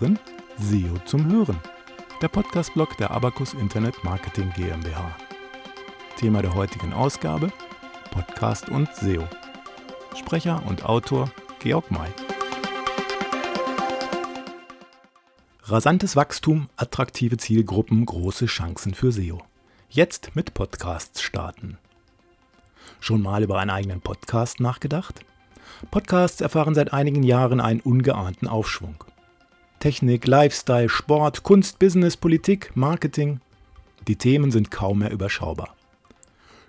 hören SEO zum Hören, der Podcast-Blog der Abacus Internet Marketing GmbH. Thema der heutigen Ausgabe: Podcast und SEO. Sprecher und Autor Georg May. Rasantes Wachstum, attraktive Zielgruppen, große Chancen für SEO. Jetzt mit Podcasts starten. Schon mal über einen eigenen Podcast nachgedacht? Podcasts erfahren seit einigen Jahren einen ungeahnten Aufschwung. Technik, Lifestyle, Sport, Kunst, Business, Politik, Marketing. Die Themen sind kaum mehr überschaubar.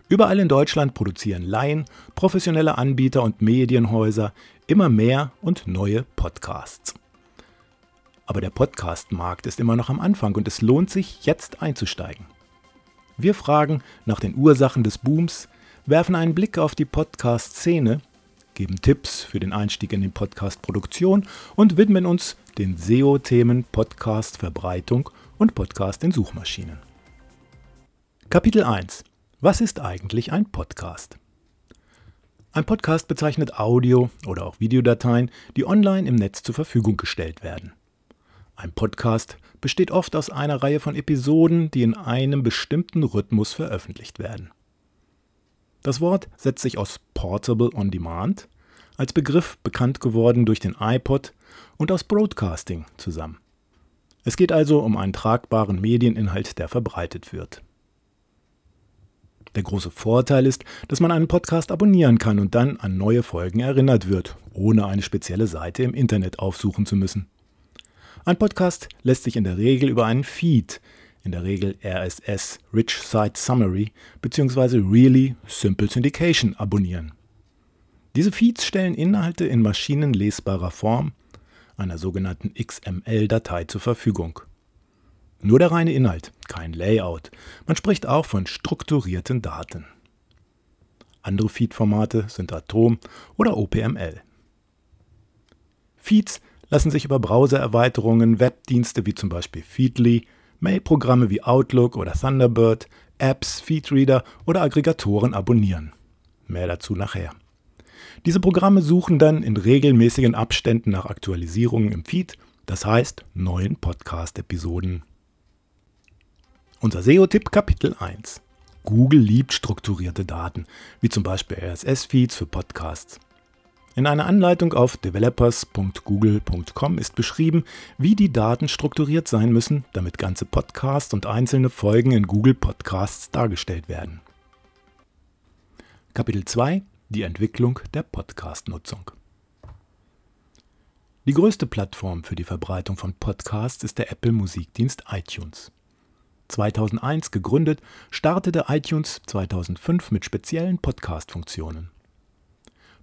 Überall in Deutschland produzieren Laien, professionelle Anbieter und Medienhäuser immer mehr und neue Podcasts. Aber der Podcast-Markt ist immer noch am Anfang und es lohnt sich, jetzt einzusteigen. Wir fragen nach den Ursachen des Booms, werfen einen Blick auf die Podcast-Szene geben Tipps für den Einstieg in die Podcast-Produktion und widmen uns den SEO-Themen Podcast-Verbreitung und Podcast in Suchmaschinen. Kapitel 1 Was ist eigentlich ein Podcast? Ein Podcast bezeichnet Audio- oder auch Videodateien, die online im Netz zur Verfügung gestellt werden. Ein Podcast besteht oft aus einer Reihe von Episoden, die in einem bestimmten Rhythmus veröffentlicht werden. Das Wort setzt sich aus Portable on Demand, als Begriff bekannt geworden durch den iPod, und aus Broadcasting zusammen. Es geht also um einen tragbaren Medieninhalt, der verbreitet wird. Der große Vorteil ist, dass man einen Podcast abonnieren kann und dann an neue Folgen erinnert wird, ohne eine spezielle Seite im Internet aufsuchen zu müssen. Ein Podcast lässt sich in der Regel über einen Feed, in der Regel RSS Rich Site Summary bzw. Really Simple Syndication abonnieren. Diese Feeds stellen Inhalte in maschinenlesbarer Form, einer sogenannten XML-Datei zur Verfügung. Nur der reine Inhalt, kein Layout. Man spricht auch von strukturierten Daten. Andere Feed-Formate sind Atom oder OPML. Feeds lassen sich über Browser-Erweiterungen, Webdienste wie zum Beispiel Feedly Mail-Programme wie Outlook oder Thunderbird, Apps, Feedreader oder Aggregatoren abonnieren. Mehr dazu nachher. Diese Programme suchen dann in regelmäßigen Abständen nach Aktualisierungen im Feed, das heißt neuen Podcast-Episoden. Unser SEO-Tipp Kapitel 1. Google liebt strukturierte Daten, wie zum Beispiel RSS-Feeds für Podcasts. In einer Anleitung auf developers.google.com ist beschrieben, wie die Daten strukturiert sein müssen, damit ganze Podcasts und einzelne Folgen in Google Podcasts dargestellt werden. Kapitel 2 Die Entwicklung der Podcast-Nutzung. Die größte Plattform für die Verbreitung von Podcasts ist der Apple Musikdienst iTunes. 2001 gegründet, startete iTunes 2005 mit speziellen Podcast-Funktionen.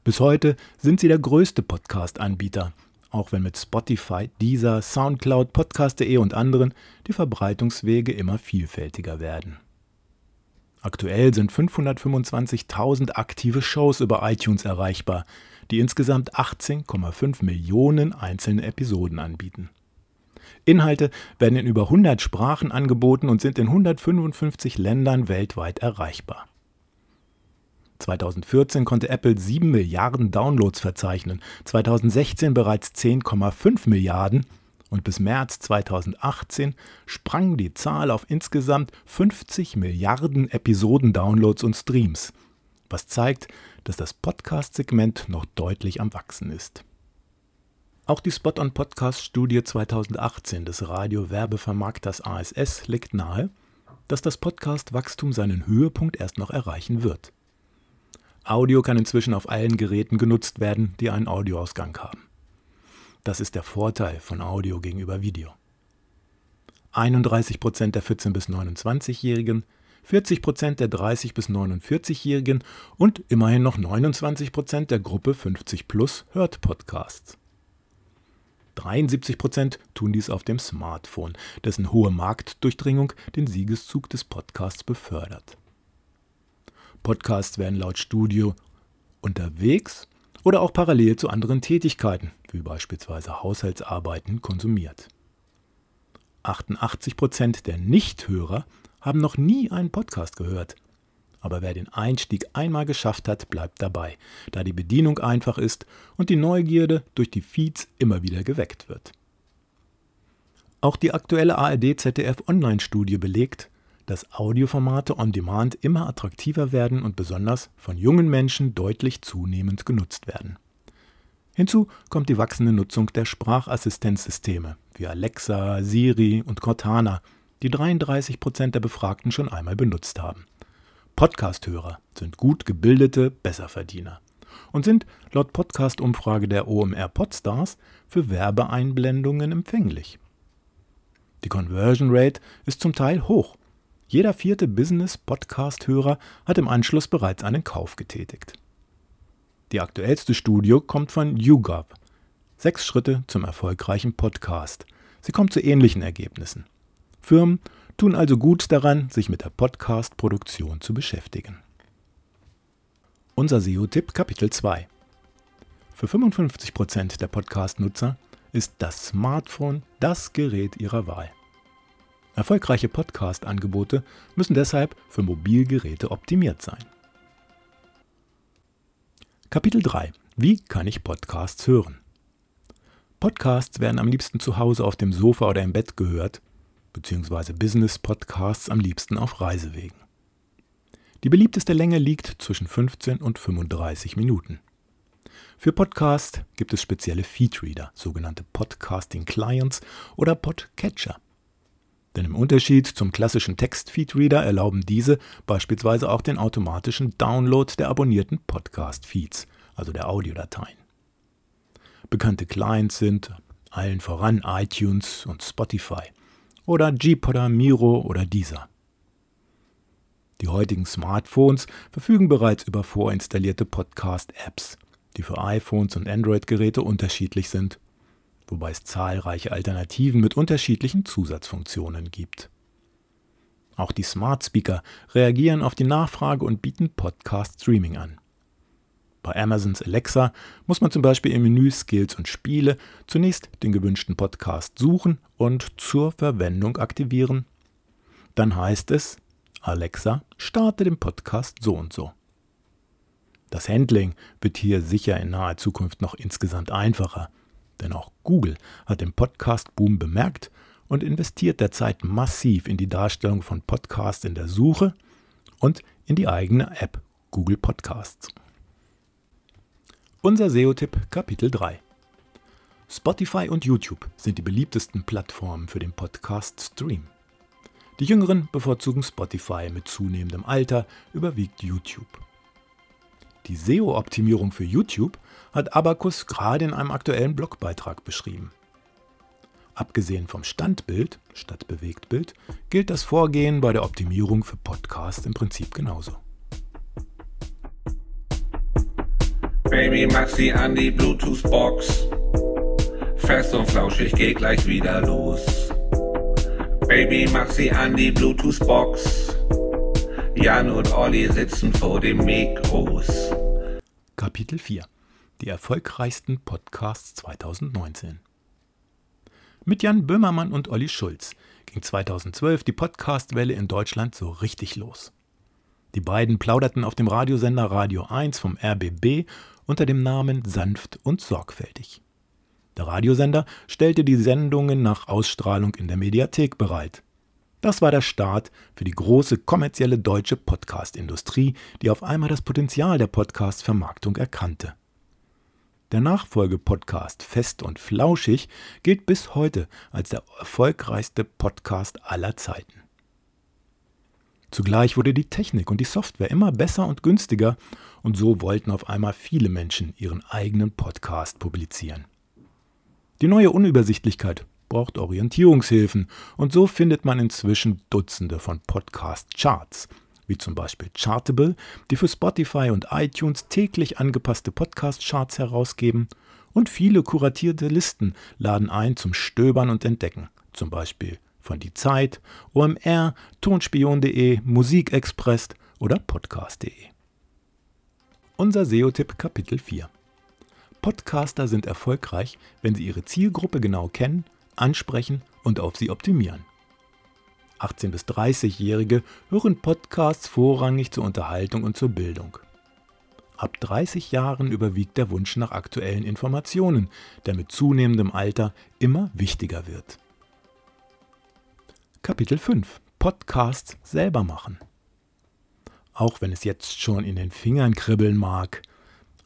Bis heute sind sie der größte Podcast-Anbieter, auch wenn mit Spotify, Deezer, Soundcloud, Podcast.de und anderen die Verbreitungswege immer vielfältiger werden. Aktuell sind 525.000 aktive Shows über iTunes erreichbar, die insgesamt 18,5 Millionen einzelne Episoden anbieten. Inhalte werden in über 100 Sprachen angeboten und sind in 155 Ländern weltweit erreichbar. 2014 konnte Apple 7 Milliarden Downloads verzeichnen, 2016 bereits 10,5 Milliarden und bis März 2018 sprang die Zahl auf insgesamt 50 Milliarden Episoden-Downloads und Streams, was zeigt, dass das Podcast-Segment noch deutlich am Wachsen ist. Auch die Spot-on-Podcast-Studie 2018 des Radio-Werbevermarkters ASS legt nahe, dass das Podcast-Wachstum seinen Höhepunkt erst noch erreichen wird. Audio kann inzwischen auf allen Geräten genutzt werden, die einen Audioausgang haben. Das ist der Vorteil von Audio gegenüber Video. 31% der 14- bis 29-Jährigen, 40% der 30- bis 49-Jährigen und immerhin noch 29% der Gruppe 50 plus hört Podcasts. 73% tun dies auf dem Smartphone, dessen hohe Marktdurchdringung den Siegeszug des Podcasts befördert. Podcasts werden laut Studio unterwegs oder auch parallel zu anderen Tätigkeiten, wie beispielsweise Haushaltsarbeiten, konsumiert. 88% der Nichthörer haben noch nie einen Podcast gehört. Aber wer den Einstieg einmal geschafft hat, bleibt dabei, da die Bedienung einfach ist und die Neugierde durch die Feeds immer wieder geweckt wird. Auch die aktuelle ARD-ZDF-Online-Studie belegt, dass Audioformate on Demand immer attraktiver werden und besonders von jungen Menschen deutlich zunehmend genutzt werden. Hinzu kommt die wachsende Nutzung der Sprachassistenzsysteme wie Alexa, Siri und Cortana, die 33 Prozent der Befragten schon einmal benutzt haben. Podcast-Hörer sind gut gebildete Besserverdiener und sind laut Podcast-Umfrage der OMR Podstars für Werbeeinblendungen empfänglich. Die Conversion Rate ist zum Teil hoch. Jeder vierte Business-Podcast-Hörer hat im Anschluss bereits einen Kauf getätigt. Die aktuellste Studie kommt von YouGov. Sechs Schritte zum erfolgreichen Podcast. Sie kommt zu ähnlichen Ergebnissen. Firmen tun also gut daran, sich mit der Podcast-Produktion zu beschäftigen. Unser SEO-Tipp Kapitel 2 Für 55% der Podcast-Nutzer ist das Smartphone das Gerät ihrer Wahl. Erfolgreiche Podcast-Angebote müssen deshalb für Mobilgeräte optimiert sein. Kapitel 3 Wie kann ich Podcasts hören? Podcasts werden am liebsten zu Hause auf dem Sofa oder im Bett gehört, beziehungsweise Business-Podcasts am liebsten auf Reisewegen. Die beliebteste Länge liegt zwischen 15 und 35 Minuten. Für Podcast gibt es spezielle Feedreader, sogenannte Podcasting Clients oder Podcatcher. Denn im Unterschied zum klassischen Text-Feedreader erlauben diese beispielsweise auch den automatischen Download der abonnierten Podcast-Feeds, also der Audiodateien. Bekannte Clients sind allen voran iTunes und Spotify oder Gpodder, Miro oder Deezer. Die heutigen Smartphones verfügen bereits über vorinstallierte Podcast-Apps, die für iPhones und Android-Geräte unterschiedlich sind, wobei es zahlreiche Alternativen mit unterschiedlichen Zusatzfunktionen gibt. Auch die Smart Speaker reagieren auf die Nachfrage und bieten Podcast-Streaming an. Bei Amazons Alexa muss man zum Beispiel im Menü Skills und Spiele zunächst den gewünschten Podcast suchen und zur Verwendung aktivieren. Dann heißt es Alexa, starte den Podcast so und so. Das Handling wird hier sicher in naher Zukunft noch insgesamt einfacher, denn auch Google hat den Podcast-Boom bemerkt und investiert derzeit massiv in die Darstellung von Podcasts in der Suche und in die eigene App Google Podcasts. Unser SEO-Tipp Kapitel 3 Spotify und YouTube sind die beliebtesten Plattformen für den Podcast-Stream. Die Jüngeren bevorzugen Spotify, mit zunehmendem Alter überwiegt YouTube. Die SEO-Optimierung für YouTube hat Abacus gerade in einem aktuellen Blogbeitrag beschrieben. Abgesehen vom Standbild statt Bewegtbild gilt das Vorgehen bei der Optimierung für Podcasts im Prinzip genauso. Baby, sie an die Bluetooth-Box. Fest und flauschig, geht gleich wieder los. Baby, sie an die Bluetooth-Box. Jan und Olli sitzen vor dem Mikros. Kapitel 4 Die erfolgreichsten Podcasts 2019 Mit Jan Böhmermann und Olli Schulz ging 2012 die Podcastwelle in Deutschland so richtig los. Die beiden plauderten auf dem Radiosender Radio 1 vom RBB unter dem Namen Sanft und Sorgfältig. Der Radiosender stellte die Sendungen nach Ausstrahlung in der Mediathek bereit. Das war der Start für die große kommerzielle deutsche Podcast-Industrie, die auf einmal das Potenzial der Podcast-Vermarktung erkannte. Der Nachfolgepodcast Fest und Flauschig gilt bis heute als der erfolgreichste Podcast aller Zeiten. Zugleich wurde die Technik und die Software immer besser und günstiger und so wollten auf einmal viele Menschen ihren eigenen Podcast publizieren. Die neue Unübersichtlichkeit braucht Orientierungshilfen. Und so findet man inzwischen Dutzende von Podcast-Charts, wie zum Beispiel Chartable, die für Spotify und iTunes täglich angepasste Podcast-Charts herausgeben. Und viele kuratierte Listen laden ein zum Stöbern und Entdecken, zum Beispiel von Die Zeit, OMR, Tonspion.de, Musikexpress oder Podcast.de. Unser SEO-Tipp Kapitel 4 Podcaster sind erfolgreich, wenn sie ihre Zielgruppe genau kennen, ansprechen und auf sie optimieren. 18- bis 30-Jährige hören Podcasts vorrangig zur Unterhaltung und zur Bildung. Ab 30 Jahren überwiegt der Wunsch nach aktuellen Informationen, der mit zunehmendem Alter immer wichtiger wird. Kapitel 5 Podcasts selber machen. Auch wenn es jetzt schon in den Fingern kribbeln mag,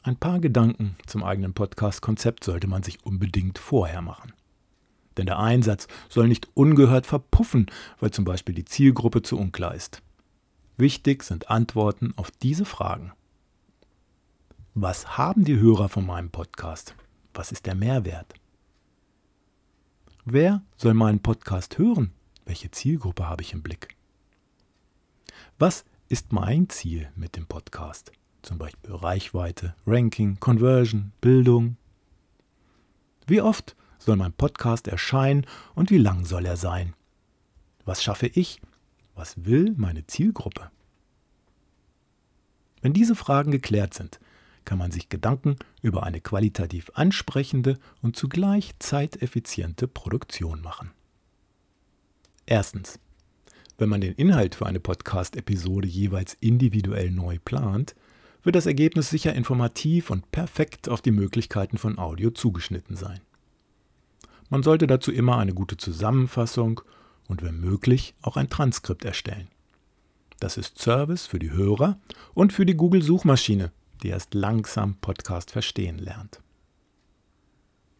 ein paar Gedanken zum eigenen Podcast-Konzept sollte man sich unbedingt vorher machen. Denn der Einsatz soll nicht ungehört verpuffen, weil zum Beispiel die Zielgruppe zu unklar ist. Wichtig sind Antworten auf diese Fragen. Was haben die Hörer von meinem Podcast? Was ist der Mehrwert? Wer soll meinen Podcast hören? Welche Zielgruppe habe ich im Blick? Was ist mein Ziel mit dem Podcast? Zum Beispiel Reichweite, Ranking, Conversion, Bildung. Wie oft soll mein Podcast erscheinen und wie lang soll er sein? Was schaffe ich? Was will meine Zielgruppe? Wenn diese Fragen geklärt sind, kann man sich Gedanken über eine qualitativ ansprechende und zugleich zeiteffiziente Produktion machen. Erstens. Wenn man den Inhalt für eine Podcast-Episode jeweils individuell neu plant, wird das Ergebnis sicher informativ und perfekt auf die Möglichkeiten von Audio zugeschnitten sein. Man sollte dazu immer eine gute Zusammenfassung und wenn möglich auch ein Transkript erstellen. Das ist Service für die Hörer und für die Google-Suchmaschine, die erst langsam Podcast verstehen lernt.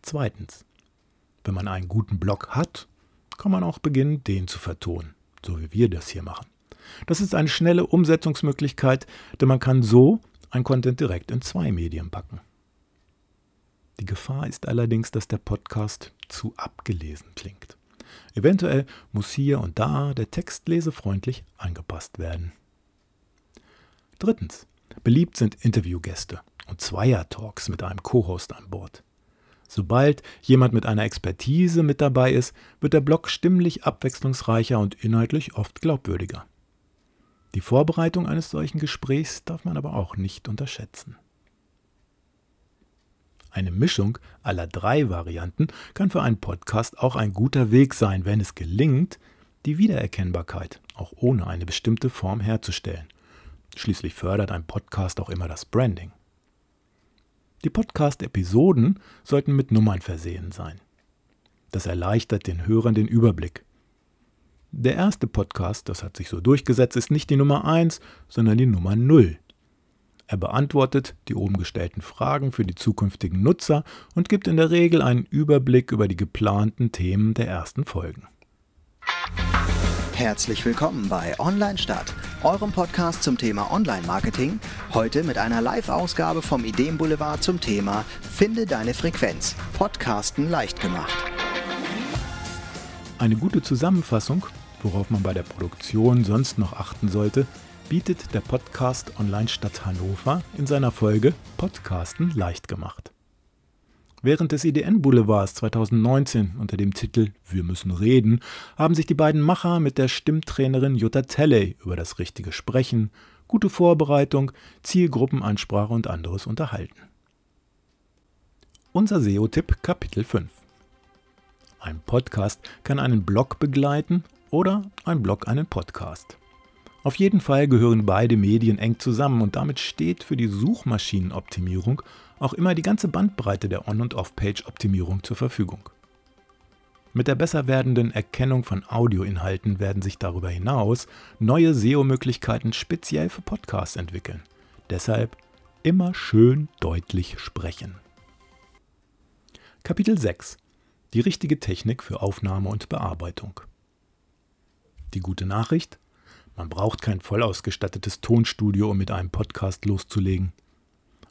Zweitens. Wenn man einen guten Blog hat kann man auch beginnen, den zu vertonen, so wie wir das hier machen. Das ist eine schnelle Umsetzungsmöglichkeit, denn man kann so ein Content direkt in zwei Medien packen. Die Gefahr ist allerdings, dass der Podcast zu abgelesen klingt. Eventuell muss hier und da der Text lesefreundlich angepasst werden. Drittens. Beliebt sind Interviewgäste und Zweier-Talks mit einem Co-Host an Bord. Sobald jemand mit einer Expertise mit dabei ist, wird der Blog stimmlich abwechslungsreicher und inhaltlich oft glaubwürdiger. Die Vorbereitung eines solchen Gesprächs darf man aber auch nicht unterschätzen. Eine Mischung aller drei Varianten kann für einen Podcast auch ein guter Weg sein, wenn es gelingt, die Wiedererkennbarkeit auch ohne eine bestimmte Form herzustellen. Schließlich fördert ein Podcast auch immer das Branding. Die Podcast-Episoden sollten mit Nummern versehen sein. Das erleichtert den Hörern den Überblick. Der erste Podcast, das hat sich so durchgesetzt, ist nicht die Nummer 1, sondern die Nummer 0. Er beantwortet die oben gestellten Fragen für die zukünftigen Nutzer und gibt in der Regel einen Überblick über die geplanten Themen der ersten Folgen. Herzlich willkommen bei Online Stadt, eurem Podcast zum Thema Online-Marketing. Heute mit einer Live-Ausgabe vom Ideenboulevard zum Thema Finde deine Frequenz. Podcasten leicht gemacht. Eine gute Zusammenfassung, worauf man bei der Produktion sonst noch achten sollte, bietet der Podcast Online Stadt Hannover in seiner Folge Podcasten leicht gemacht. Während des IDN Boulevards 2019 unter dem Titel Wir müssen reden haben sich die beiden Macher mit der Stimmtrainerin Jutta Telley über das richtige Sprechen, gute Vorbereitung, Zielgruppenansprache und anderes unterhalten. Unser SEO-Tipp Kapitel 5 Ein Podcast kann einen Blog begleiten oder ein Blog einen Podcast. Auf jeden Fall gehören beide Medien eng zusammen und damit steht für die Suchmaschinenoptimierung auch immer die ganze Bandbreite der On- und Off-Page-Optimierung zur Verfügung. Mit der besser werdenden Erkennung von Audioinhalten werden sich darüber hinaus neue SEO-Möglichkeiten speziell für Podcasts entwickeln. Deshalb immer schön deutlich sprechen. Kapitel 6 Die richtige Technik für Aufnahme und Bearbeitung. Die gute Nachricht, man braucht kein voll ausgestattetes Tonstudio, um mit einem Podcast loszulegen.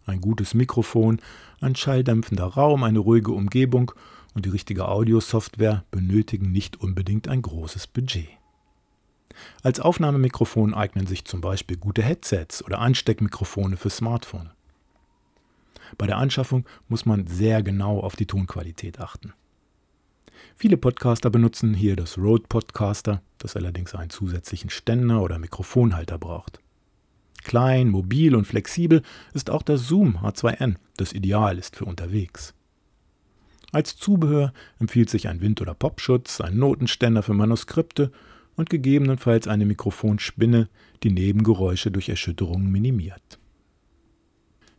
Ein gutes Mikrofon, ein schalldämpfender Raum, eine ruhige Umgebung und die richtige Audiosoftware benötigen nicht unbedingt ein großes Budget. Als Aufnahmemikrofon eignen sich zum Beispiel gute Headsets oder Ansteckmikrofone für Smartphone. Bei der Anschaffung muss man sehr genau auf die Tonqualität achten. Viele Podcaster benutzen hier das Rode Podcaster, das allerdings einen zusätzlichen Ständer oder Mikrofonhalter braucht. Klein, mobil und flexibel ist auch das Zoom H2n, das ideal ist für unterwegs. Als Zubehör empfiehlt sich ein Wind- oder Popschutz, ein Notenständer für Manuskripte und gegebenenfalls eine Mikrofonspinne, die Nebengeräusche durch Erschütterungen minimiert.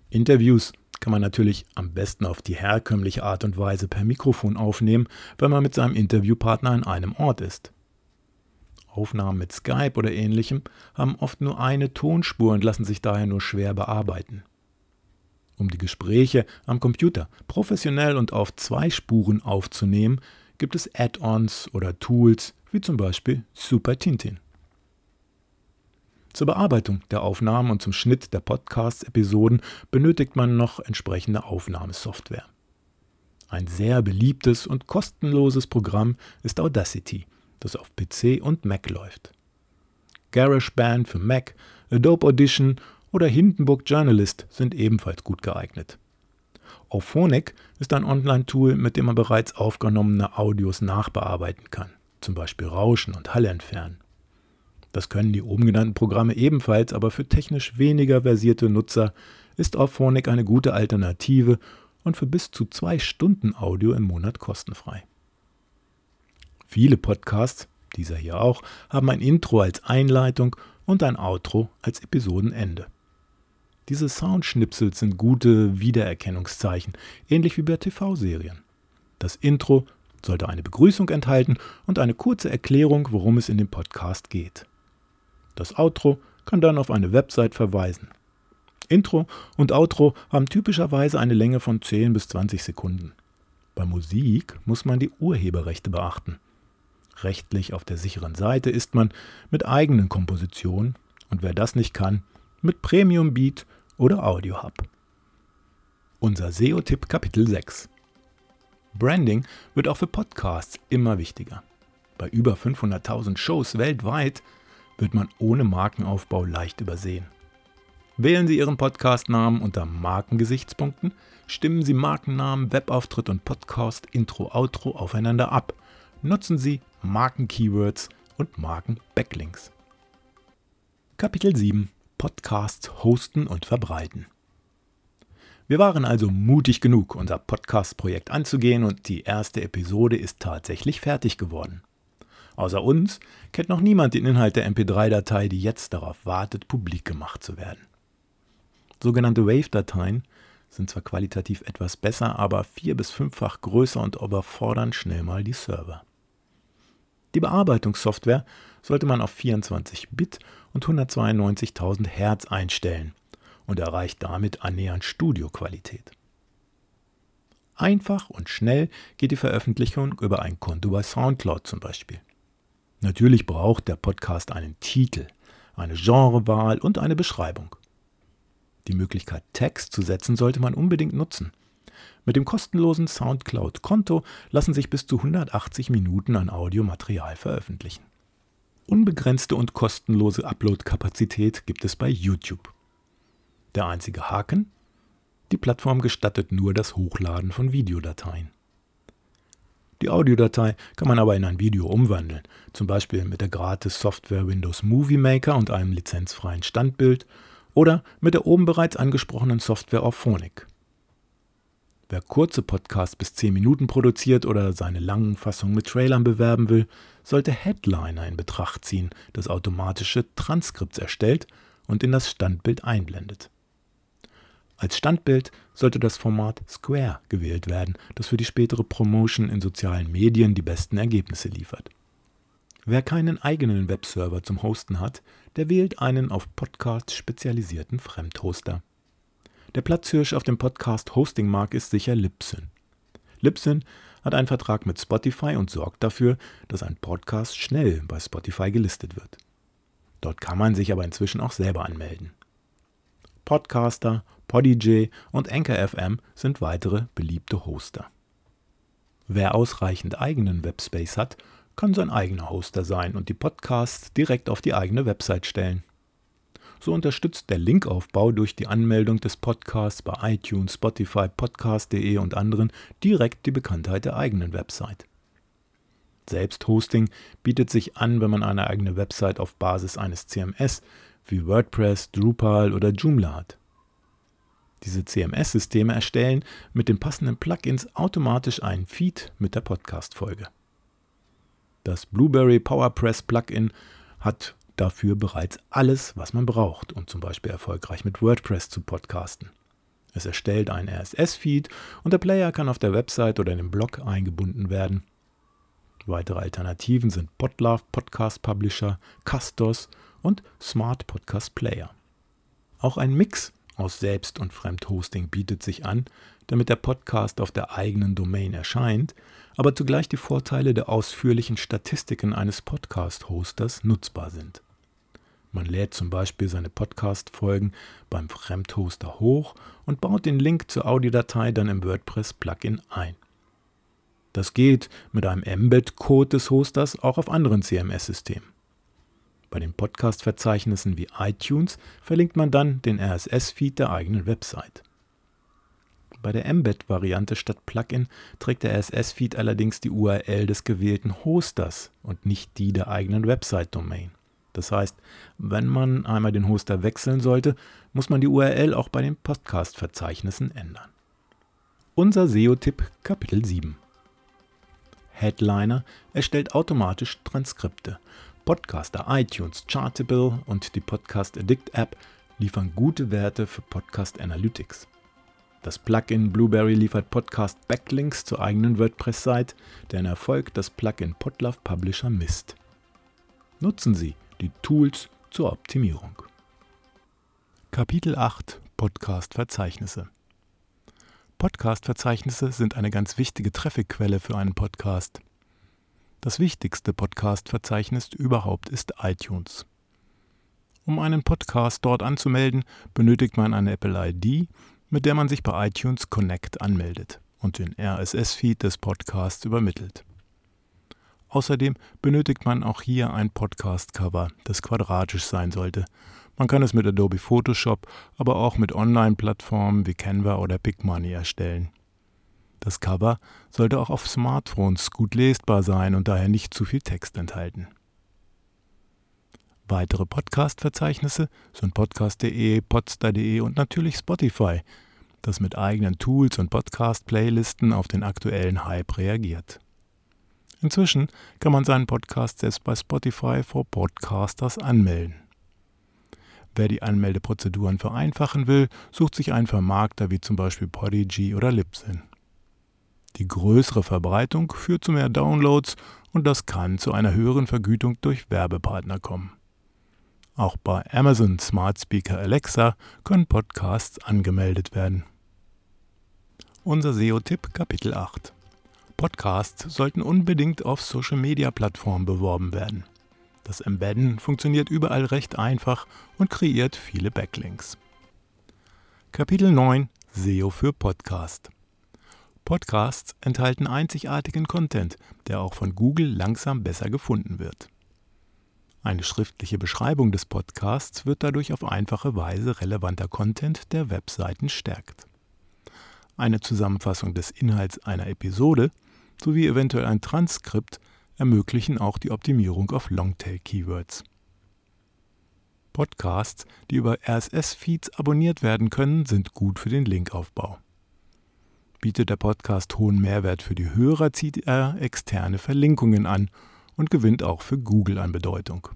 Interviews kann man natürlich am besten auf die herkömmliche Art und Weise per Mikrofon aufnehmen, wenn man mit seinem Interviewpartner an einem Ort ist. Aufnahmen mit Skype oder ähnlichem haben oft nur eine Tonspur und lassen sich daher nur schwer bearbeiten. Um die Gespräche am Computer professionell und auf zwei Spuren aufzunehmen, gibt es Add-ons oder Tools wie zum Beispiel Super Tintin. Zur Bearbeitung der Aufnahmen und zum Schnitt der Podcast-Episoden benötigt man noch entsprechende Aufnahmesoftware. Ein sehr beliebtes und kostenloses Programm ist Audacity, das auf PC und Mac läuft. GarageBand für Mac, Adobe Audition oder Hindenburg Journalist sind ebenfalls gut geeignet. Auphonic ist ein Online-Tool, mit dem man bereits aufgenommene Audios nachbearbeiten kann, zum Beispiel Rauschen und Hall entfernen. Das können die oben genannten Programme ebenfalls, aber für technisch weniger versierte Nutzer ist Auphonic eine gute Alternative und für bis zu zwei Stunden Audio im Monat kostenfrei. Viele Podcasts, dieser hier auch, haben ein Intro als Einleitung und ein Outro als Episodenende. Diese Soundschnipsel sind gute Wiedererkennungszeichen, ähnlich wie bei TV-Serien. Das Intro sollte eine Begrüßung enthalten und eine kurze Erklärung, worum es in dem Podcast geht. Das Outro kann dann auf eine Website verweisen. Intro und Outro haben typischerweise eine Länge von 10 bis 20 Sekunden. Bei Musik muss man die Urheberrechte beachten. Rechtlich auf der sicheren Seite ist man mit eigenen Kompositionen und wer das nicht kann, mit Premium Beat oder Audio Hub. Unser SEO-Tipp Kapitel 6. Branding wird auch für Podcasts immer wichtiger. Bei über 500.000 Shows weltweit wird man ohne Markenaufbau leicht übersehen. Wählen Sie Ihren Podcastnamen unter Markengesichtspunkten, stimmen Sie Markennamen, Webauftritt und Podcast, Intro, Outro aufeinander ab. Nutzen Sie Markenkeywords und Markenbacklinks. Kapitel 7 Podcasts hosten und verbreiten. Wir waren also mutig genug, unser Podcast-Projekt anzugehen und die erste Episode ist tatsächlich fertig geworden. Außer uns kennt noch niemand den Inhalt der MP3-Datei, die jetzt darauf wartet, publik gemacht zu werden. Sogenannte Wave-Dateien sind zwar qualitativ etwas besser, aber vier- bis fünffach größer und überfordern schnell mal die Server. Die Bearbeitungssoftware sollte man auf 24 Bit und 192.000 Hertz einstellen und erreicht damit annähernd Studioqualität. Einfach und schnell geht die Veröffentlichung über ein Konto bei SoundCloud zum Beispiel. Natürlich braucht der Podcast einen Titel, eine Genrewahl und eine Beschreibung. Die Möglichkeit, Text zu setzen, sollte man unbedingt nutzen. Mit dem kostenlosen SoundCloud-Konto lassen sich bis zu 180 Minuten an Audiomaterial veröffentlichen. Unbegrenzte und kostenlose Upload-Kapazität gibt es bei YouTube. Der einzige Haken? Die Plattform gestattet nur das Hochladen von Videodateien. Die Audiodatei kann man aber in ein Video umwandeln, zum Beispiel mit der Gratis-Software Windows Movie Maker und einem lizenzfreien Standbild oder mit der oben bereits angesprochenen Software Auphonic. Wer kurze Podcasts bis 10 Minuten produziert oder seine langen Fassungen mit Trailern bewerben will, sollte Headliner in Betracht ziehen, das automatische Transkripts erstellt und in das Standbild einblendet. Als Standbild sollte das Format Square gewählt werden, das für die spätere Promotion in sozialen Medien die besten Ergebnisse liefert. Wer keinen eigenen Webserver zum Hosten hat, der wählt einen auf Podcasts spezialisierten Fremdhoster. Der Platzhirsch auf dem Podcast-Hosting-Markt ist sicher Libsyn. Libsyn hat einen Vertrag mit Spotify und sorgt dafür, dass ein Podcast schnell bei Spotify gelistet wird. Dort kann man sich aber inzwischen auch selber anmelden. Podcaster, Podij und Anchor FM sind weitere beliebte Hoster. Wer ausreichend eigenen Webspace hat, kann sein eigener Hoster sein und die Podcasts direkt auf die eigene Website stellen. So unterstützt der Linkaufbau durch die Anmeldung des Podcasts bei iTunes, Spotify, Podcast.de und anderen direkt die Bekanntheit der eigenen Website. Selbsthosting bietet sich an, wenn man eine eigene Website auf Basis eines CMS wie WordPress, Drupal oder Joomla hat. Diese CMS-Systeme erstellen mit den passenden Plugins automatisch einen Feed mit der Podcast-Folge. Das Blueberry PowerPress Plugin hat dafür bereits alles, was man braucht, um zum Beispiel erfolgreich mit WordPress zu podcasten. Es erstellt einen RSS-Feed und der Player kann auf der Website oder in dem Blog eingebunden werden. Weitere Alternativen sind Podlove Podcast Publisher, Custos und Smart Podcast Player. Auch ein Mix aus Selbst- und Fremdhosting bietet sich an, damit der Podcast auf der eigenen Domain erscheint, aber zugleich die Vorteile der ausführlichen Statistiken eines Podcast-Hosters nutzbar sind. Man lädt zum Beispiel seine Podcast-Folgen beim Fremdhoster hoch und baut den Link zur Audiodatei dann im WordPress-Plugin ein. Das geht mit einem Embed-Code des Hosters auch auf anderen CMS-Systemen. Bei den Podcast-Verzeichnissen wie iTunes verlinkt man dann den RSS-Feed der eigenen Website. Bei der Embed-Variante statt Plugin trägt der RSS-Feed allerdings die URL des gewählten Hosters und nicht die der eigenen Website-Domain. Das heißt, wenn man einmal den Hoster wechseln sollte, muss man die URL auch bei den Podcast-Verzeichnissen ändern. Unser SEO-Tipp Kapitel 7 Headliner erstellt automatisch Transkripte Podcaster, iTunes, Chartable und die Podcast Addict App liefern gute Werte für Podcast Analytics. Das Plugin Blueberry liefert Podcast Backlinks zur eigenen WordPress-Site, deren Erfolg das Plugin Podlove Publisher misst. Nutzen Sie die Tools zur Optimierung. Kapitel 8 Podcast-Verzeichnisse Podcast-Verzeichnisse sind eine ganz wichtige Trafficquelle für einen Podcast. Das wichtigste Podcast-Verzeichnis überhaupt ist iTunes. Um einen Podcast dort anzumelden, benötigt man eine Apple ID, mit der man sich bei iTunes Connect anmeldet und den RSS-Feed des Podcasts übermittelt. Außerdem benötigt man auch hier ein Podcast-Cover, das quadratisch sein sollte. Man kann es mit Adobe Photoshop, aber auch mit Online-Plattformen wie Canva oder PicMoney erstellen. Das Cover sollte auch auf Smartphones gut lesbar sein und daher nicht zu viel Text enthalten. Weitere Podcast-Verzeichnisse sind podcast.de, podster.de und natürlich Spotify, das mit eigenen Tools und Podcast-Playlisten auf den aktuellen Hype reagiert. Inzwischen kann man seinen Podcast selbst bei Spotify for Podcasters anmelden. Wer die Anmeldeprozeduren vereinfachen will, sucht sich einen Vermarkter wie zum Beispiel Podigy oder Libsyn. Die größere Verbreitung führt zu mehr Downloads und das kann zu einer höheren Vergütung durch Werbepartner kommen. Auch bei Amazon Smart Speaker Alexa können Podcasts angemeldet werden. Unser SEO-Tipp Kapitel 8 Podcasts sollten unbedingt auf Social-Media-Plattformen beworben werden. Das Embedden funktioniert überall recht einfach und kreiert viele Backlinks. Kapitel 9 SEO für Podcast Podcasts enthalten einzigartigen Content, der auch von Google langsam besser gefunden wird. Eine schriftliche Beschreibung des Podcasts wird dadurch auf einfache Weise relevanter Content der Webseiten stärkt. Eine Zusammenfassung des Inhalts einer Episode sowie eventuell ein Transkript ermöglichen auch die Optimierung auf Longtail-Keywords. Podcasts, die über RSS-Feeds abonniert werden können, sind gut für den Linkaufbau. Bietet der Podcast hohen Mehrwert für die Hörer, zieht er externe Verlinkungen an und gewinnt auch für Google an Bedeutung.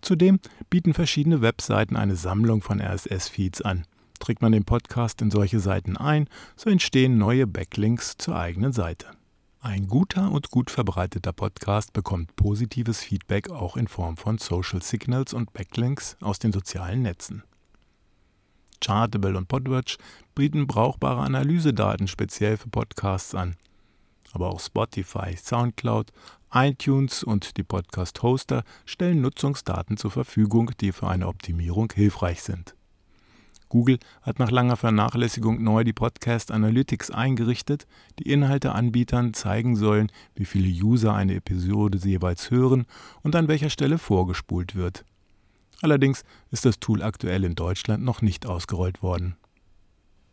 Zudem bieten verschiedene Webseiten eine Sammlung von RSS-Feeds an. Trägt man den Podcast in solche Seiten ein, so entstehen neue Backlinks zur eigenen Seite. Ein guter und gut verbreiteter Podcast bekommt positives Feedback auch in Form von Social Signals und Backlinks aus den sozialen Netzen. Chartable und Podwatch bieten brauchbare Analysedaten speziell für Podcasts an. Aber auch Spotify, SoundCloud, iTunes und die Podcast-Hoster stellen Nutzungsdaten zur Verfügung, die für eine Optimierung hilfreich sind. Google hat nach langer Vernachlässigung neu die Podcast Analytics eingerichtet, die Inhalteanbietern zeigen sollen, wie viele User eine Episode jeweils hören und an welcher Stelle vorgespult wird. Allerdings ist das Tool aktuell in Deutschland noch nicht ausgerollt worden.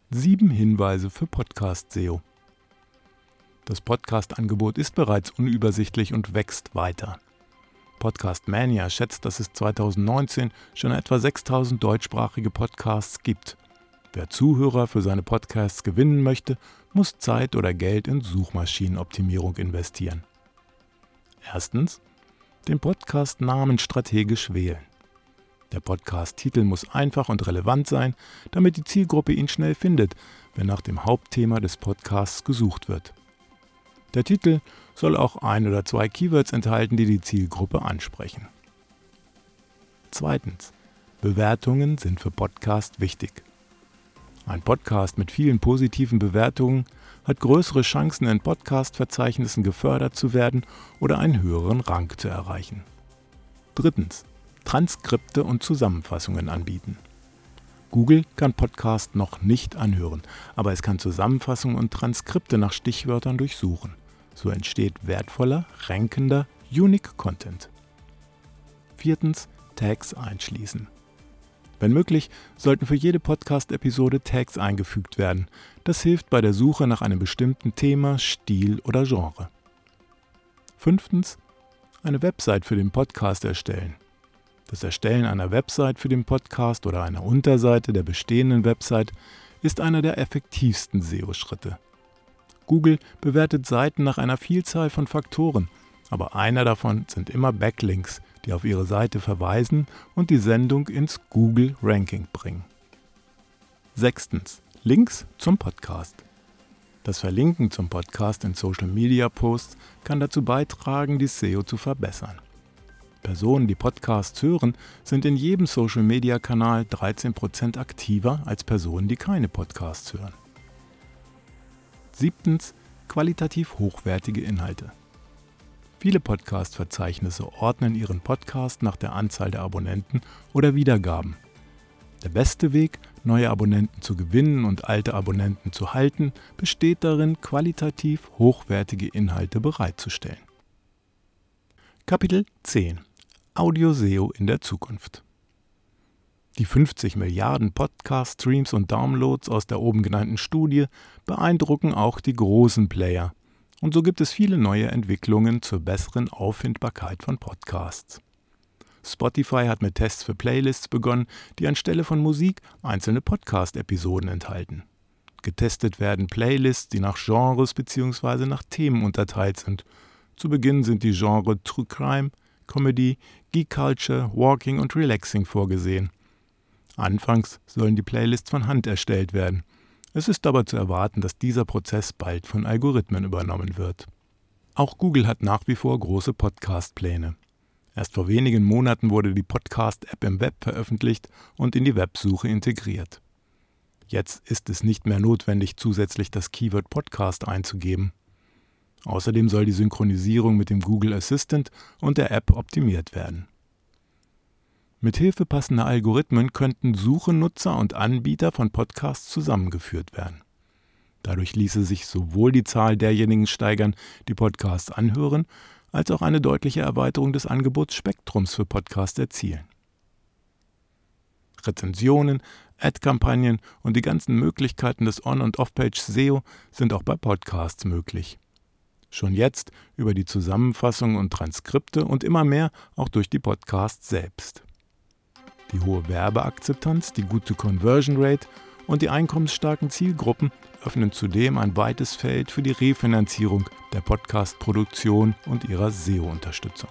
Sieben Hinweise für Podcast SEO. Das Podcast-Angebot ist bereits unübersichtlich und wächst weiter. Podcast Mania schätzt, dass es 2019 schon etwa 6000 deutschsprachige Podcasts gibt. Wer Zuhörer für seine Podcasts gewinnen möchte, muss Zeit oder Geld in Suchmaschinenoptimierung investieren. Erstens, den Podcast-Namen strategisch wählen. Der Podcast-Titel muss einfach und relevant sein, damit die Zielgruppe ihn schnell findet, wenn nach dem Hauptthema des Podcasts gesucht wird. Der Titel soll auch ein oder zwei Keywords enthalten, die die Zielgruppe ansprechen. Zweitens. Bewertungen sind für Podcast wichtig. Ein Podcast mit vielen positiven Bewertungen hat größere Chancen, in Podcast-Verzeichnissen gefördert zu werden oder einen höheren Rang zu erreichen. Drittens. Transkripte und Zusammenfassungen anbieten. Google kann Podcast noch nicht anhören, aber es kann Zusammenfassungen und Transkripte nach Stichwörtern durchsuchen. So entsteht wertvoller, rankender, unique Content. Viertens. Tags einschließen. Wenn möglich, sollten für jede Podcast-Episode Tags eingefügt werden. Das hilft bei der Suche nach einem bestimmten Thema, Stil oder Genre. Fünftens. Eine Website für den Podcast erstellen. Das Erstellen einer Website für den Podcast oder einer Unterseite der bestehenden Website ist einer der effektivsten SEO-Schritte. Google bewertet Seiten nach einer Vielzahl von Faktoren, aber einer davon sind immer Backlinks, die auf ihre Seite verweisen und die Sendung ins Google Ranking bringen. Sechstens. Links zum Podcast. Das Verlinken zum Podcast in Social Media Posts kann dazu beitragen, die SEO zu verbessern. Personen, die Podcasts hören, sind in jedem Social Media Kanal 13% aktiver als Personen, die keine Podcasts hören. Siebtens. Qualitativ hochwertige Inhalte. Viele Podcast-Verzeichnisse ordnen ihren Podcast nach der Anzahl der Abonnenten oder Wiedergaben. Der beste Weg, neue Abonnenten zu gewinnen und alte Abonnenten zu halten, besteht darin, qualitativ hochwertige Inhalte bereitzustellen. Kapitel 10 Audio-SEO in der Zukunft Die 50 Milliarden Podcast-Streams und Downloads aus der oben genannten Studie beeindrucken auch die großen Player – und so gibt es viele neue Entwicklungen zur besseren Auffindbarkeit von Podcasts. Spotify hat mit Tests für Playlists begonnen, die anstelle von Musik einzelne Podcast-Episoden enthalten. Getestet werden Playlists, die nach Genres bzw. nach Themen unterteilt sind. Zu Beginn sind die Genres True Crime, Comedy, Geek Culture, Walking und Relaxing vorgesehen. Anfangs sollen die Playlists von Hand erstellt werden. Es ist aber zu erwarten, dass dieser Prozess bald von Algorithmen übernommen wird. Auch Google hat nach wie vor große Podcast-Pläne. Erst vor wenigen Monaten wurde die Podcast-App im Web veröffentlicht und in die Websuche integriert. Jetzt ist es nicht mehr notwendig, zusätzlich das Keyword Podcast einzugeben. Außerdem soll die Synchronisierung mit dem Google Assistant und der App optimiert werden. Mithilfe passender Algorithmen könnten Suchenutzer und Anbieter von Podcasts zusammengeführt werden. Dadurch ließe sich sowohl die Zahl derjenigen steigern, die Podcasts anhören, als auch eine deutliche Erweiterung des Angebotsspektrums für Podcasts erzielen. Rezensionen, Ad-Kampagnen und die ganzen Möglichkeiten des On- und Off-Page SEO sind auch bei Podcasts möglich. Schon jetzt über die Zusammenfassung und Transkripte und immer mehr auch durch die Podcasts selbst. Die hohe Werbeakzeptanz, die gute Conversion Rate und die einkommensstarken Zielgruppen öffnen zudem ein weites Feld für die Refinanzierung der Podcast-Produktion und ihrer SEO-Unterstützung.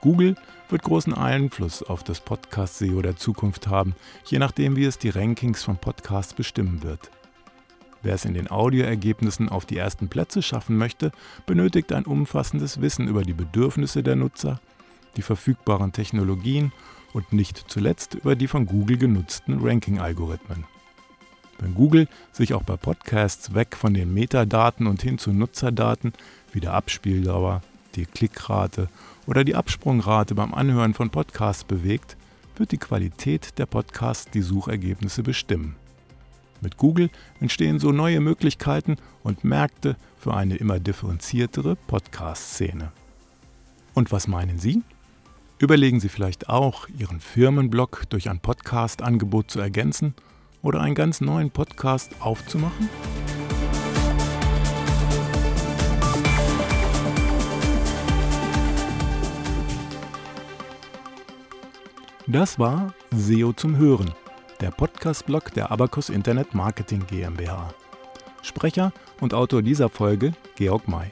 Google wird großen Einfluss auf das Podcast-SEO der Zukunft haben, je nachdem, wie es die Rankings von Podcasts bestimmen wird. Wer es in den Audioergebnissen auf die ersten Plätze schaffen möchte, benötigt ein umfassendes Wissen über die Bedürfnisse der Nutzer, die verfügbaren Technologien und nicht zuletzt über die von Google genutzten Ranking-Algorithmen. Wenn Google sich auch bei Podcasts weg von den Metadaten und hin zu Nutzerdaten wie der Abspieldauer, die Klickrate oder die Absprungrate beim Anhören von Podcasts bewegt, wird die Qualität der Podcasts die Suchergebnisse bestimmen. Mit Google entstehen so neue Möglichkeiten und Märkte für eine immer differenziertere Podcast-Szene. Und was meinen Sie? Überlegen Sie vielleicht auch, Ihren Firmenblog durch ein Podcast-Angebot zu ergänzen oder einen ganz neuen Podcast aufzumachen? Das war SEO zum Hören, der Podcast-Blog der Abacus Internet Marketing GmbH. Sprecher und Autor dieser Folge Georg May.